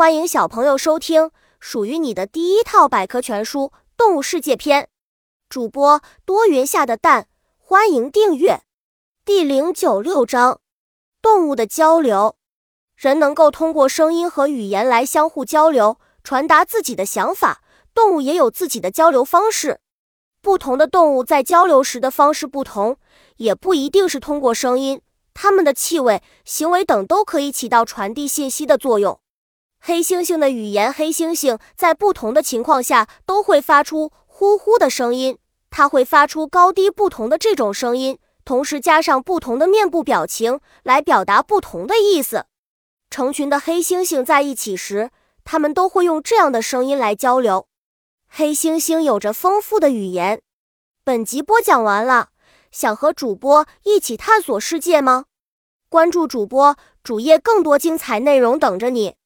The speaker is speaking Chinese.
欢迎小朋友收听属于你的第一套百科全书《动物世界篇》。主播多云下的蛋，欢迎订阅。第零九六章：动物的交流。人能够通过声音和语言来相互交流，传达自己的想法。动物也有自己的交流方式。不同的动物在交流时的方式不同，也不一定是通过声音，它们的气味、行为等都可以起到传递信息的作用。黑猩猩的语言，黑猩猩在不同的情况下都会发出呼呼的声音，它会发出高低不同的这种声音，同时加上不同的面部表情来表达不同的意思。成群的黑猩猩在一起时，它们都会用这样的声音来交流。黑猩猩有着丰富的语言。本集播讲完了，想和主播一起探索世界吗？关注主播主页，更多精彩内容等着你。